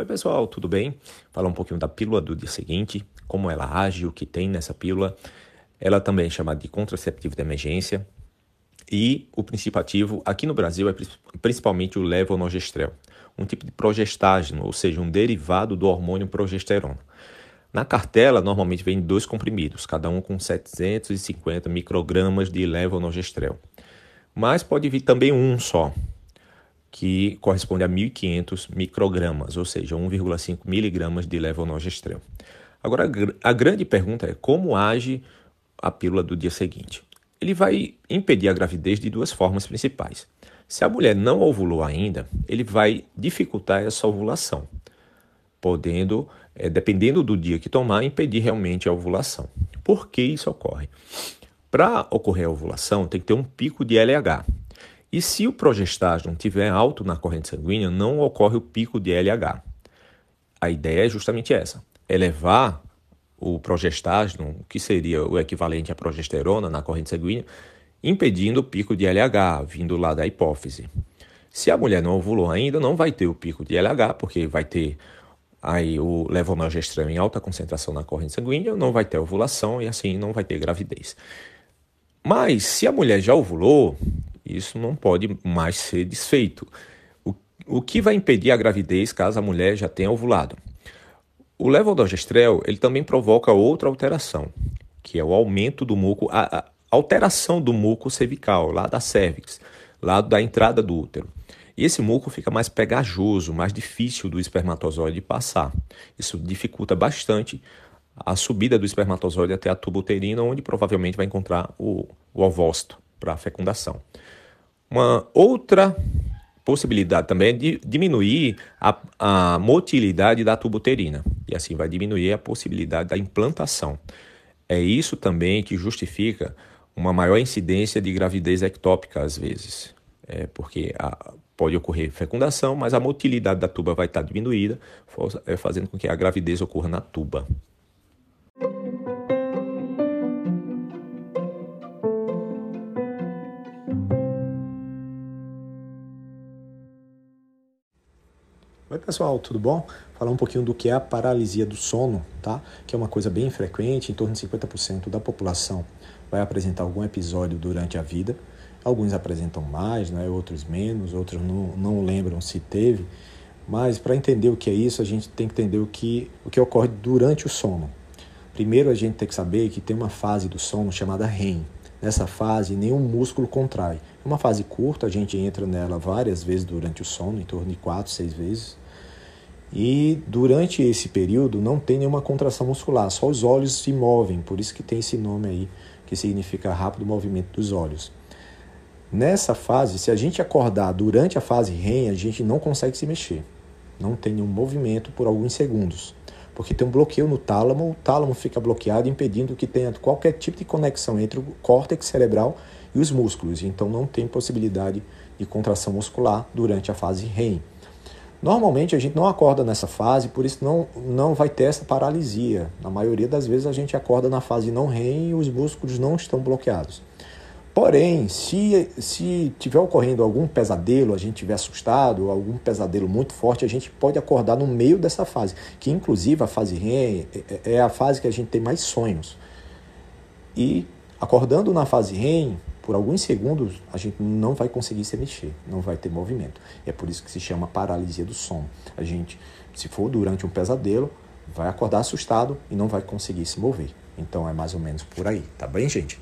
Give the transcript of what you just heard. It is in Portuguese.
Oi, pessoal, tudo bem? Falar um pouquinho da pílula do dia seguinte, como ela age, o que tem nessa pílula. Ela também é chamada de contraceptivo de emergência. E o princípio ativo aqui no Brasil é principalmente o levonorgestrel, um tipo de progestágeno, ou seja, um derivado do hormônio progesterona. Na cartela, normalmente vem dois comprimidos, cada um com 750 microgramas de levonorgestrel. Mas pode vir também um só, que corresponde a 1.500 microgramas, ou seja, 1,5 miligramas de levonorgestrel. Agora, a grande pergunta é como age a pílula do dia seguinte? Ele vai impedir a gravidez de duas formas principais. Se a mulher não ovulou ainda, ele vai dificultar essa ovulação, podendo, é, dependendo do dia que tomar, impedir realmente a ovulação. Por que isso ocorre? Para ocorrer a ovulação, tem que ter um pico de LH, e se o progestágeno estiver alto na corrente sanguínea, não ocorre o pico de LH. A ideia é justamente essa: elevar o progestágeno, que seria o equivalente à progesterona na corrente sanguínea, impedindo o pico de LH, vindo lá da hipófise. Se a mulher não ovulou ainda, não vai ter o pico de LH, porque vai ter aí o levonorgestrel em alta concentração na corrente sanguínea, não vai ter ovulação e assim não vai ter gravidez. Mas se a mulher já ovulou, isso não pode mais ser desfeito. O, o que vai impedir a gravidez caso a mulher já tenha ovulado? O levonorgestrel ele também provoca outra alteração, que é o aumento do muco, a, a alteração do muco cervical, lá da cervix, lá da entrada do útero. E esse muco fica mais pegajoso, mais difícil do espermatozoide passar. Isso dificulta bastante a subida do espermatozoide até a tuba uterina, onde provavelmente vai encontrar o, o ovócito para a fecundação. Uma outra possibilidade também é de diminuir a, a motilidade da tuba uterina e assim vai diminuir a possibilidade da implantação. É isso também que justifica uma maior incidência de gravidez ectópica às vezes, é porque a, pode ocorrer fecundação, mas a motilidade da tuba vai estar diminuída, é, fazendo com que a gravidez ocorra na tuba. Oi pessoal, tudo bom? Falar um pouquinho do que é a paralisia do sono, tá? Que é uma coisa bem frequente, em torno de 50% da população vai apresentar algum episódio durante a vida. Alguns apresentam mais, né? outros menos, outros não, não lembram se teve. Mas para entender o que é isso, a gente tem que entender o que, o que ocorre durante o sono. Primeiro a gente tem que saber que tem uma fase do sono chamada REM. Nessa fase, nenhum músculo contrai. É uma fase curta, a gente entra nela várias vezes durante o sono, em torno de 4, 6 vezes. E durante esse período não tem nenhuma contração muscular, só os olhos se movem, por isso que tem esse nome aí, que significa rápido movimento dos olhos. Nessa fase, se a gente acordar durante a fase REM, a gente não consegue se mexer. Não tem nenhum movimento por alguns segundos. Porque tem um bloqueio no tálamo, o tálamo fica bloqueado, impedindo que tenha qualquer tipo de conexão entre o córtex cerebral e os músculos. Então não tem possibilidade de contração muscular durante a fase REM. Normalmente a gente não acorda nessa fase, por isso não, não vai ter essa paralisia. Na maioria das vezes a gente acorda na fase não REM e os músculos não estão bloqueados. Porém, se, se tiver ocorrendo algum pesadelo, a gente tiver assustado, algum pesadelo muito forte, a gente pode acordar no meio dessa fase, que inclusive a fase REM é, é, é a fase que a gente tem mais sonhos. E acordando na fase REM, por alguns segundos a gente não vai conseguir se mexer, não vai ter movimento. É por isso que se chama paralisia do sono. A gente, se for durante um pesadelo, vai acordar assustado e não vai conseguir se mover. Então é mais ou menos por aí, tá bem, gente?